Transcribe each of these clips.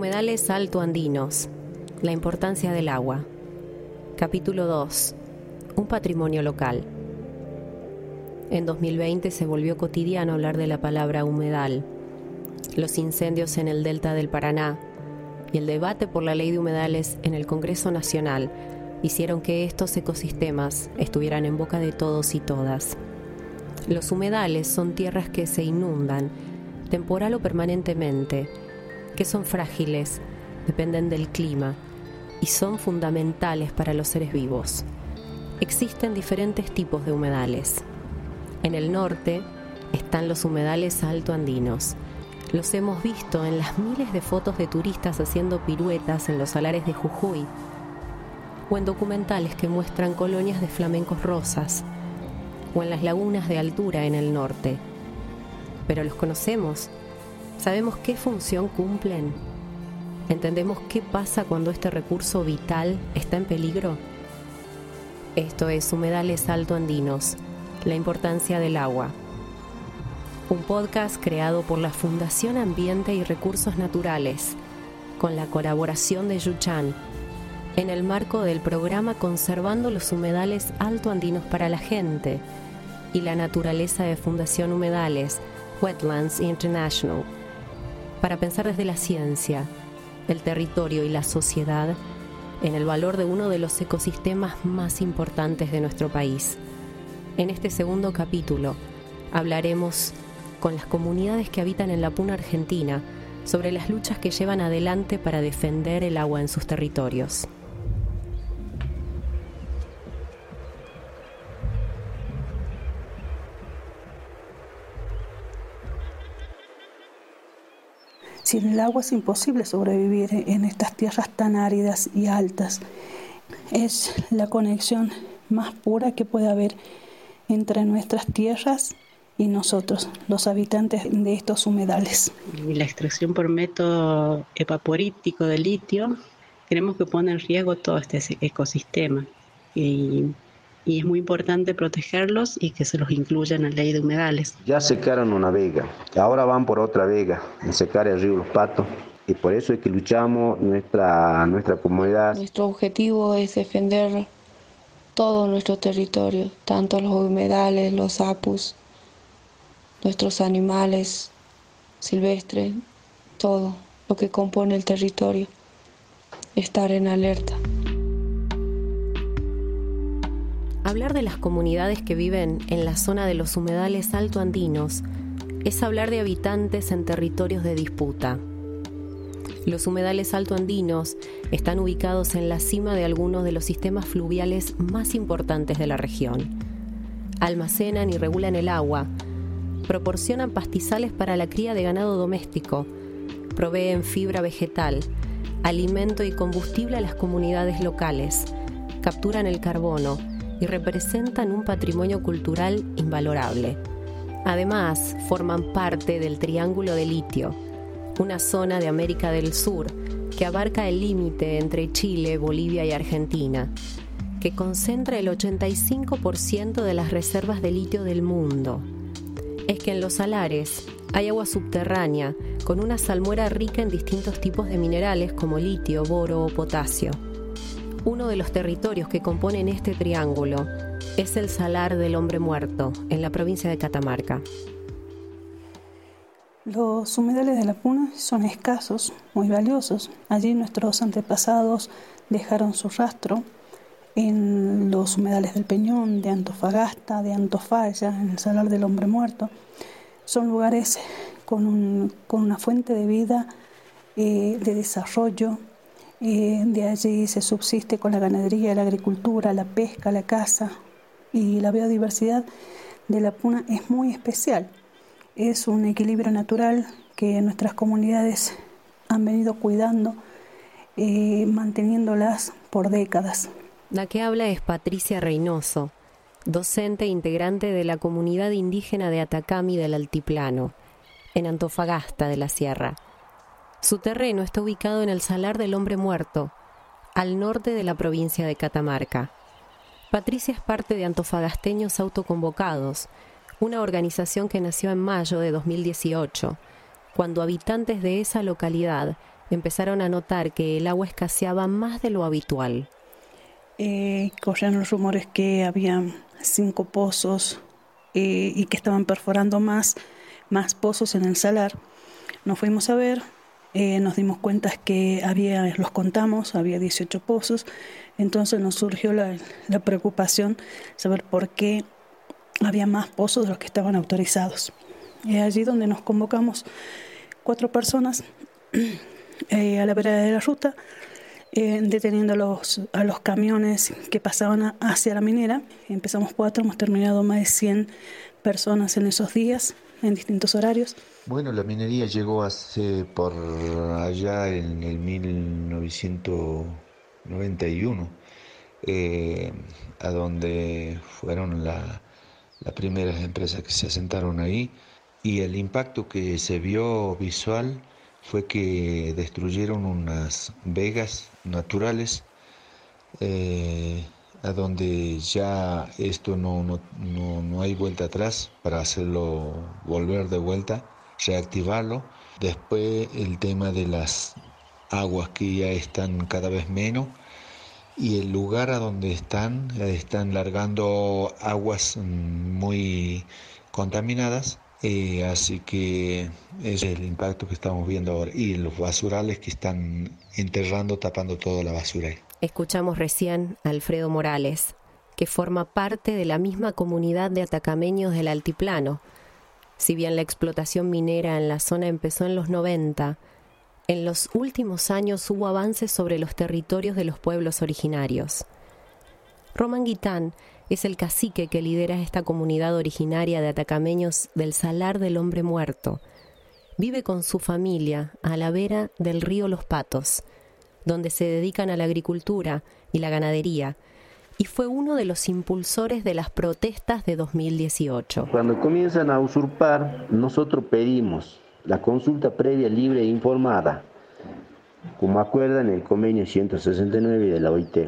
Humedales altoandinos. La importancia del agua. Capítulo 2. Un patrimonio local. En 2020 se volvió cotidiano hablar de la palabra humedal. Los incendios en el delta del Paraná y el debate por la ley de humedales en el Congreso Nacional hicieron que estos ecosistemas estuvieran en boca de todos y todas. Los humedales son tierras que se inundan, temporal o permanentemente, que son frágiles, dependen del clima y son fundamentales para los seres vivos. Existen diferentes tipos de humedales. En el norte están los humedales altoandinos. Los hemos visto en las miles de fotos de turistas haciendo piruetas en los salares de Jujuy o en documentales que muestran colonias de flamencos rosas o en las lagunas de altura en el norte. Pero los conocemos, sabemos qué función cumplen, entendemos qué pasa cuando este recurso vital está en peligro. Esto es Humedales Alto Andinos, la importancia del agua. Un podcast creado por la Fundación Ambiente y Recursos Naturales, con la colaboración de Yuchan en el marco del programa Conservando los Humedales Alto Andinos para la Gente y la Naturaleza de Fundación Humedales, Wetlands International, para pensar desde la ciencia, el territorio y la sociedad en el valor de uno de los ecosistemas más importantes de nuestro país. En este segundo capítulo hablaremos con las comunidades que habitan en la Puna Argentina sobre las luchas que llevan adelante para defender el agua en sus territorios. Sin el agua es imposible sobrevivir en estas tierras tan áridas y altas. Es la conexión más pura que puede haber entre nuestras tierras y nosotros, los habitantes de estos humedales. La extracción por método evaporítico de litio, creemos que pone en riesgo todo este ecosistema. Y es muy importante protegerlos y que se los incluya en la ley de humedales. Ya secaron una vega, ahora van por otra vega, en secar el río Los Patos. Y por eso es que luchamos nuestra, nuestra comunidad. Nuestro objetivo es defender todo nuestro territorio, tanto los humedales, los apus, nuestros animales silvestres, todo lo que compone el territorio. Estar en alerta. Hablar de las comunidades que viven en la zona de los humedales altoandinos es hablar de habitantes en territorios de disputa. Los humedales altoandinos están ubicados en la cima de algunos de los sistemas fluviales más importantes de la región. Almacenan y regulan el agua, proporcionan pastizales para la cría de ganado doméstico, proveen fibra vegetal, alimento y combustible a las comunidades locales, capturan el carbono, y representan un patrimonio cultural invalorable. Además, forman parte del Triángulo de Litio, una zona de América del Sur que abarca el límite entre Chile, Bolivia y Argentina, que concentra el 85% de las reservas de litio del mundo. Es que en los salares hay agua subterránea con una salmuera rica en distintos tipos de minerales como litio, boro o potasio. Uno de los territorios que componen este triángulo es el Salar del Hombre Muerto, en la provincia de Catamarca. Los humedales de la Puna son escasos, muy valiosos. Allí nuestros antepasados dejaron su rastro en los humedales del Peñón, de Antofagasta, de Antofalla, en el Salar del Hombre Muerto. Son lugares con, una fuente de vida, eh, de desarrollo, de allí se subsiste con la ganadería, la agricultura, la pesca, la caza y la biodiversidad de la puna es muy especial. Es un equilibrio natural que nuestras comunidades han venido cuidando, eh, manteniéndolas por décadas. La que habla es Patricia Reynoso, docente e integrante de la comunidad indígena de Atacami del Altiplano, en Antofagasta de la Sierra. Su terreno está ubicado en el Salar del Hombre Muerto, al norte de la provincia de Catamarca. Patricia es parte de Antofagasteños Autoconvocados, una organización que nació en mayo de 2018, cuando habitantes de esa localidad empezaron a notar que el agua escaseaba más de lo habitual. Eh, corrían los rumores que había cinco pozos eh, y que estaban perforando más, más pozos en el salar. Nos fuimos a ver, eh, nos dimos cuenta que había, los contamos, había 18 pozos, entonces nos surgió la, la preocupación saber por qué había más pozos de los que estaban autorizados. Es allí donde nos convocamos cuatro personas a la vera de la ruta eh, deteniendo a los, a los camiones que pasaban hacia la minera. Empezamos cuatro, hemos terminado más de 100 personas en esos días, en distintos horarios. Bueno, la minería llegó hace por allá en el 1991, eh, a donde fueron las primeras empresas que se asentaron ahí. Y el impacto que se vio visual fue que destruyeron unas vegas naturales eh, a donde ya esto no, no, no, hay vuelta atrás para hacerlo volver de vuelta, reactivarlo. Después el tema de las aguas que ya están cada vez menos y el lugar a donde están, están largando aguas muy contaminadas eh, así que es el impacto que estamos viendo ahora. Y los basurales que están enterrando, tapando toda la basura. Escuchamos recién a Alfredo Morales, que forma parte de la misma comunidad de atacameños del Altiplano. Si bien la explotación minera en la zona empezó en los 90, en los últimos años hubo avances sobre los territorios de los pueblos originarios. Román Guitán es el cacique que lidera esta comunidad originaria de atacameños del Salar del Hombre Muerto. Vive con su familia a la vera del río Los Patos, donde se dedican a la agricultura y la ganadería, y fue uno de los impulsores de las protestas de 2018. Cuando comienzan a usurpar, nosotros pedimos la consulta previa, libre e informada, como acuerdan el convenio 169 de la OIT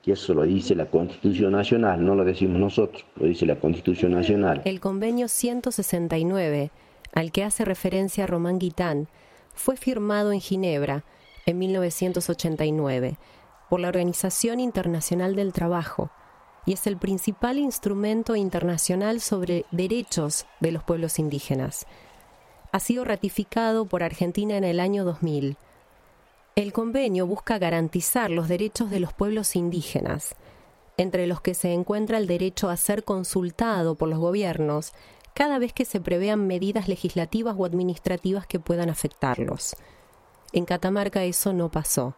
que eso lo dice la Constitución Nacional, no lo decimos nosotros, lo dice la Constitución Nacional. El convenio 169, al que hace referencia Román Guitán, fue firmado en Ginebra en 1989 por la Organización Internacional del Trabajo y es el principal instrumento internacional sobre derechos de los pueblos indígenas. Ha sido ratificado por Argentina en el año 2000 el convenio busca garantizar los derechos de los pueblos indígenas, entre los que se encuentra el derecho a ser consultado por los gobiernos cada vez que se prevean medidas legislativas o administrativas que puedan afectarlos. En Catamarca eso no pasó.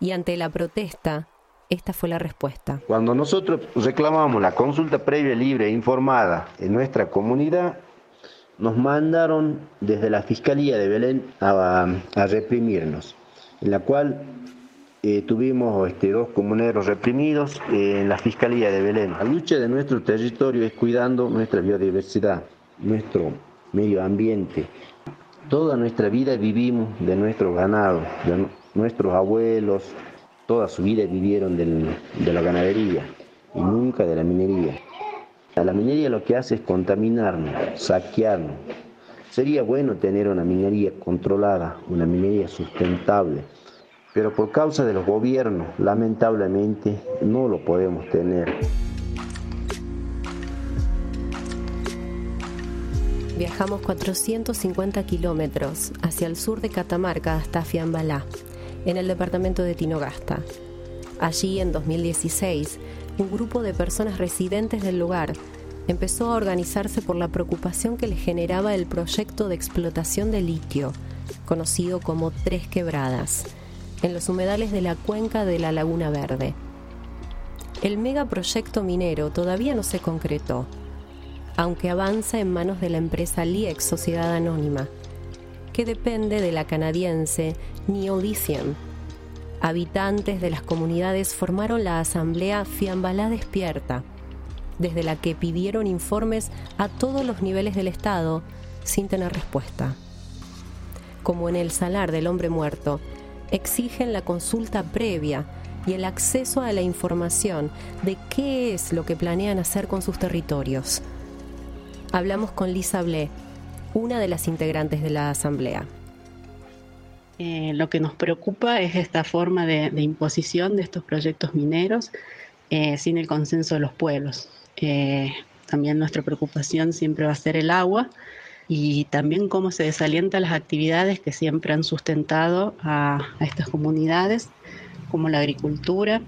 Y ante la protesta, esta fue la respuesta. Cuando nosotros reclamamos la consulta previa, libre e informada en nuestra comunidad, nos mandaron desde la Fiscalía de Belén a, reprimirnos en la cual eh, tuvimos este, dos comuneros reprimidos eh, en la Fiscalía de Belén. La lucha de nuestro territorio es cuidando nuestra biodiversidad, nuestro medio ambiente. Toda nuestra vida vivimos de nuestro ganado, de nuestros abuelos, toda su vida vivieron de la ganadería y nunca de la minería. La minería lo que hace es contaminarnos, saquearnos, Sería bueno tener una minería controlada, una minería sustentable, pero por causa de los gobiernos, lamentablemente, no lo podemos tener. Viajamos 450 kilómetros hacia el sur de Catamarca hasta Fiambalá, en el departamento de Tinogasta. Allí, en 2016, un grupo de personas residentes del lugar empezó a organizarse por la preocupación que le generaba el proyecto de explotación de litio, conocido como Tres Quebradas, en los humedales de la cuenca de la Laguna Verde. El megaproyecto minero todavía no se concretó, aunque avanza en manos de la empresa LIEX Sociedad Anónima, que depende de la canadiense Neolithium. Habitantes de las comunidades formaron la asamblea Fiambalá Despierta, desde la que pidieron informes a todos los niveles del Estado sin tener respuesta. Como en el salar del hombre muerto, exigen la consulta previa y el acceso a la información de qué es lo que planean hacer con sus territorios. Hablamos con Lisa Blé, una de las integrantes de la asamblea. Eh, lo que nos preocupa es esta forma de, imposición de estos proyectos mineros eh, sin el consenso de los pueblos. Eh, también nuestra preocupación siempre va a ser el agua y también cómo se desalientan las actividades que siempre han sustentado a, estas comunidades, como la agricultura.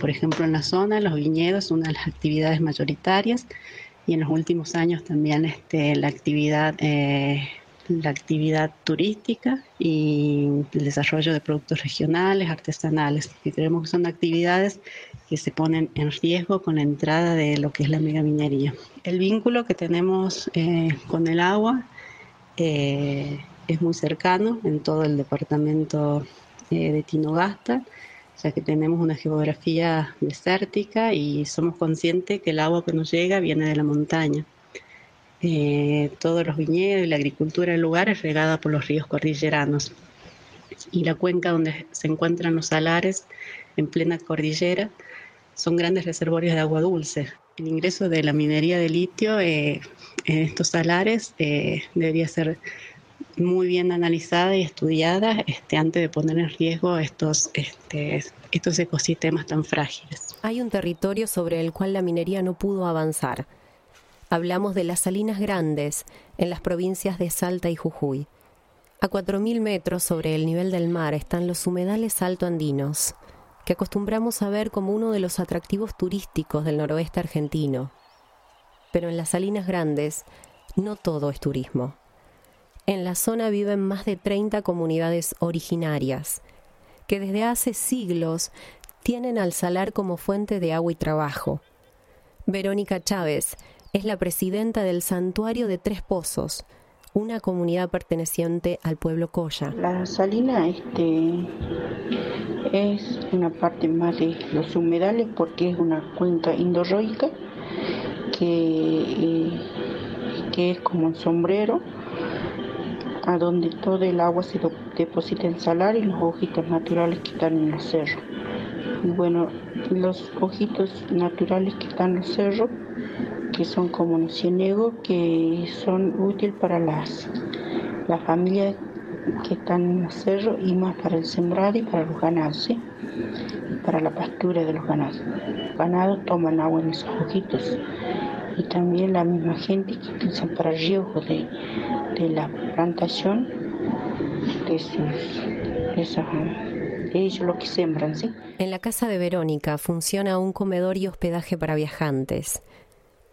por ejemplo, en la zona, los viñedos, una de las actividades mayoritarias, y en los últimos años también este, la actividad la actividad turística y el desarrollo de productos regionales, artesanales, que creemos que son actividades que se ponen en riesgo con la entrada de lo que es la megaminería. El vínculo que tenemos eh, con el agua eh, es muy cercano en todo el departamento eh, de Tinogasta, ya que tenemos una geografía desértica y somos conscientes que el agua que nos llega viene de la montaña. Eh, todos los viñedos y la agricultura del lugar es regada por los ríos cordilleranos. Y la cuenca donde se encuentran los salares en plena cordillera son grandes reservorios de agua dulce. El ingreso de la minería de litio eh, en estos salares eh, debería ser muy bien analizada y estudiada este, antes de poner en riesgo estos, este, estos ecosistemas tan frágiles. Hay un territorio sobre el cual la minería no pudo avanzar hablamos de las salinas grandes en las provincias de Salta y Jujuy. A 4.000 metros sobre el nivel del mar están los humedales altoandinos, que acostumbramos a ver como uno de los atractivos turísticos del noroeste argentino. Pero en las salinas grandes no todo es turismo. En la zona viven más de 30 comunidades originarias, que desde hace siglos tienen al salar como fuente de agua y trabajo. Verónica Chávez es la presidenta del Santuario de Tres Pozos, una comunidad perteneciente al pueblo Coya. La salina este, es una parte más de los humedales porque es una cuenca indorroica que, eh, que es como un sombrero a donde todo el agua se deposita en salar y los ojitos naturales que están en los cerros. Bueno, los ojitos naturales que están en los cerros que son como un cienegos que son útiles para las, las familias que están en el cerro y más para el sembrar y para los ganados, para la pastura de los ganados. Los ganados toman agua en esos ojitos y también la misma gente que utilizan para riego de, de la plantación de, sus, de ellos lo que sembran. ¿sí? En la casa de Verónica funciona un comedor y hospedaje para viajantes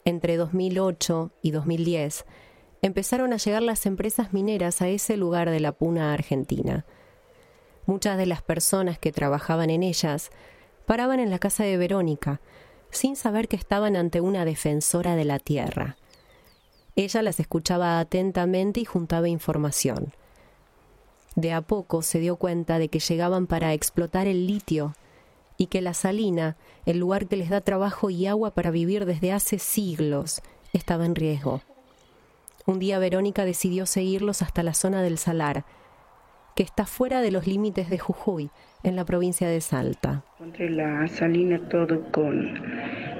entre 2008 y 2010, empezaron a llegar las empresas mineras a ese lugar de la puna argentina. Muchas de las personas que trabajaban en ellas paraban en la casa de Verónica, sin saber que estaban ante una defensora de la tierra. Ella las escuchaba atentamente y juntaba información. De a poco se dio cuenta de que llegaban para explotar el litio y que la salina, el lugar que les da trabajo y agua para vivir desde hace siglos, estaba en riesgo. Un día Verónica decidió seguirlos hasta la zona del Salar, que está fuera de los límites de Jujuy, en la provincia de Salta. Encontré la salina todo con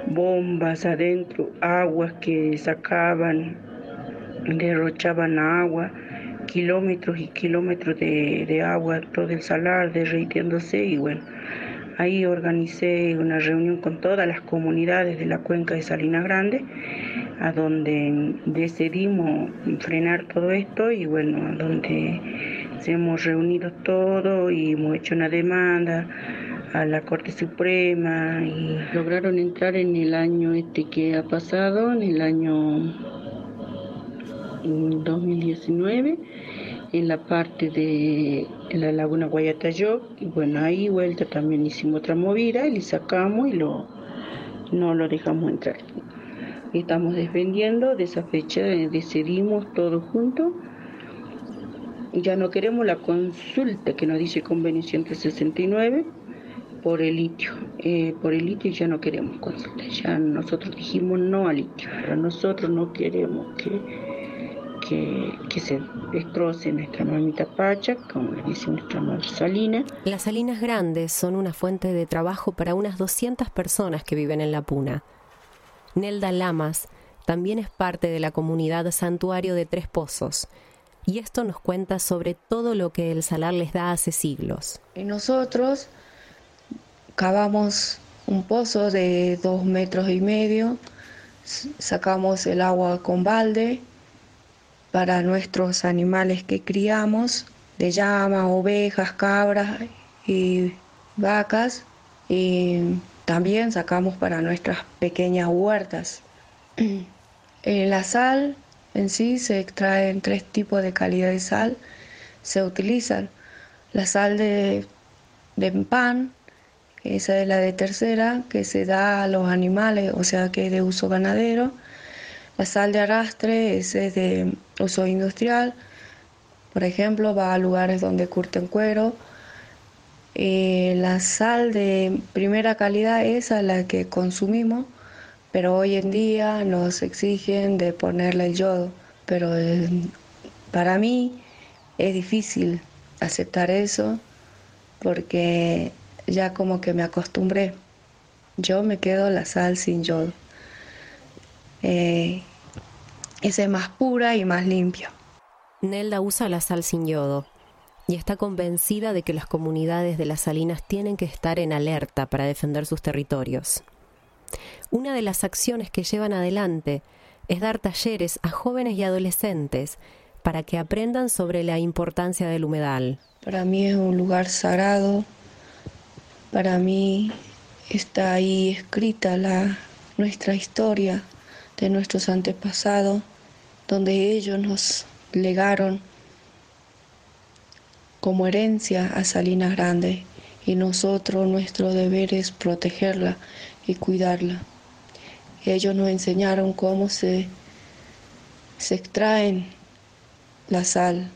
bombas adentro, aguas que sacaban, derrochaban agua, kilómetros y kilómetros de, de agua, todo el salar derritiéndose y bueno, Ahí organicé una reunión con todas las comunidades de la cuenca de Salinas Grande, a donde decidimos frenar todo esto y bueno, a donde se hemos reunido todo y hemos hecho una demanda a la Corte Suprema y lograron entrar en el año este que ha pasado, en el año 2019 en la parte de la laguna Guayatayo y bueno ahí vuelta también hicimos otra movida y le sacamos y lo no lo dejamos entrar. Estamos defendiendo de esa fecha decidimos todos juntos ya no queremos la consulta que nos dice convenio 169 por el litio eh, por el litio ya no queremos consulta ya nosotros dijimos no al litio nosotros no queremos que que, se destroce nuestra mamita Pacha, como le dice nuestra madre Salina. Las salinas grandes son una fuente de trabajo para unas 200 personas que viven en la Puna. Nelda Lamas también es parte de la comunidad Santuario de Tres Pozos, y esto nos cuenta sobre todo lo que el salar les da hace siglos. Y nosotros cavamos un pozo de dos metros y medio, sacamos el agua con balde para nuestros animales que criamos, de llama, ovejas, cabras y vacas, y también sacamos para nuestras pequeñas huertas. En la sal en sí se extraen tres tipos de calidad de sal. Se utilizan la sal de, pan, esa es la de tercera, que se da a los animales, o sea que es de uso ganadero. La sal de arrastre, esa es de uso industrial. Por ejemplo, va a lugares donde curten cuero. Eh, la sal de primera calidad, esa es la que consumimos, pero hoy en día nos exigen de ponerle el yodo. Pero eh, para mí es difícil aceptar eso porque ya como que me acostumbré. Yo me quedo la sal sin yodo. Eh, esa es más pura y más limpia. Nelda usa la sal sin yodo y está convencida de que las comunidades de las salinas tienen que estar en alerta para defender sus territorios. Una de las acciones que llevan adelante es dar talleres a jóvenes y adolescentes para que aprendan sobre la importancia del humedal. Para mí es un lugar sagrado para mí está ahí escrita la, nuestra historia de nuestros antepasados, donde ellos nos legaron como herencia a Salinas Grande y nosotros nuestro deber es protegerla y cuidarla. Ellos nos enseñaron cómo se, se extraen la sal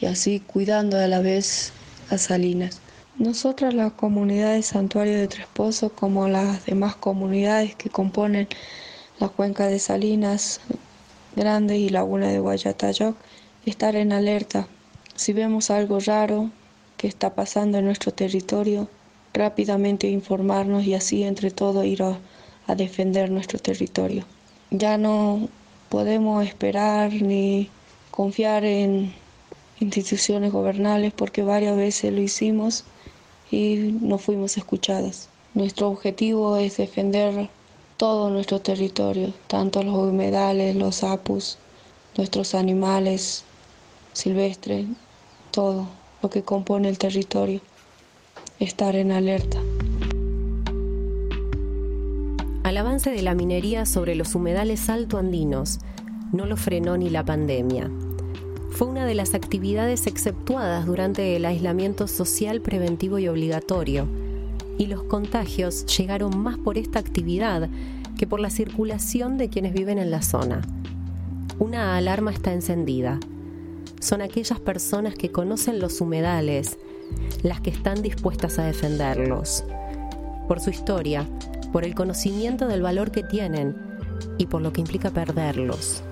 y así cuidando a la vez a Salinas. Nosotras, la comunidad de Santuario de Tres Pozos, como las demás comunidades que componen la cuenca de Salinas Grande y Laguna de Guayatayoc, estar en alerta. Si vemos algo raro que está pasando en nuestro territorio, rápidamente informarnos y así entre todos ir a, a defender nuestro territorio. Ya no podemos esperar ni confiar en instituciones gobernables porque varias veces lo hicimos y no fuimos escuchadas. Nuestro objetivo es defender todo nuestro territorio, tanto los humedales, los apus, nuestros animales silvestres, todo lo que compone el territorio, estar en alerta. Al avance de la minería sobre los humedales altoandinos no lo frenó ni la pandemia fue una de las actividades exceptuadas durante el aislamiento social preventivo y obligatorio, y los contagios llegaron más por esta actividad que por la circulación de quienes viven en la zona. Una alarma está encendida. Son aquellas personas que conocen los humedales las que están dispuestas a defenderlos. Por su historia, por el conocimiento del valor que tienen y por lo que implica perderlos.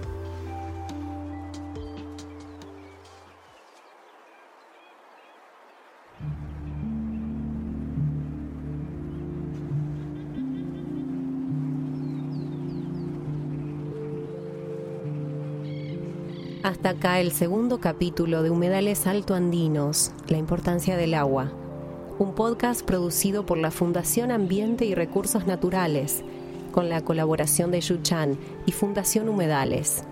Hasta acá el segundo capítulo de Humedales Alto Andinos, La importancia del agua, un podcast producido por la Fundación Ambiente y Recursos Naturales, con la colaboración de Yuchan y Fundación Humedales.